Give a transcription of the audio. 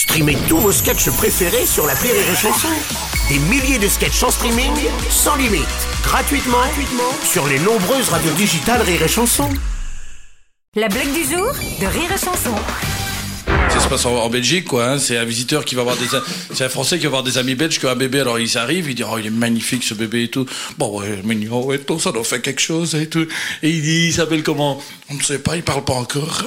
Streamez tous vos sketchs préférés sur la Rire et Chanson. Des milliers de sketchs en streaming, sans limite, gratuitement, gratuitement sur les nombreuses radios digitales Rire et Chanson. La blague du jour de Rire et Chanson. Ça se passe en, en Belgique, quoi. hein. C'est un visiteur qui va avoir des, c'est un Français qui va avoir des amis belges qui ont un bébé. Alors il arrive, il dit oh il est magnifique ce bébé et tout. Bon ouais mignon et tout, ça doit faire quelque chose et tout. Et il dit il s'appelle comment? On ne sait pas, il parle pas encore.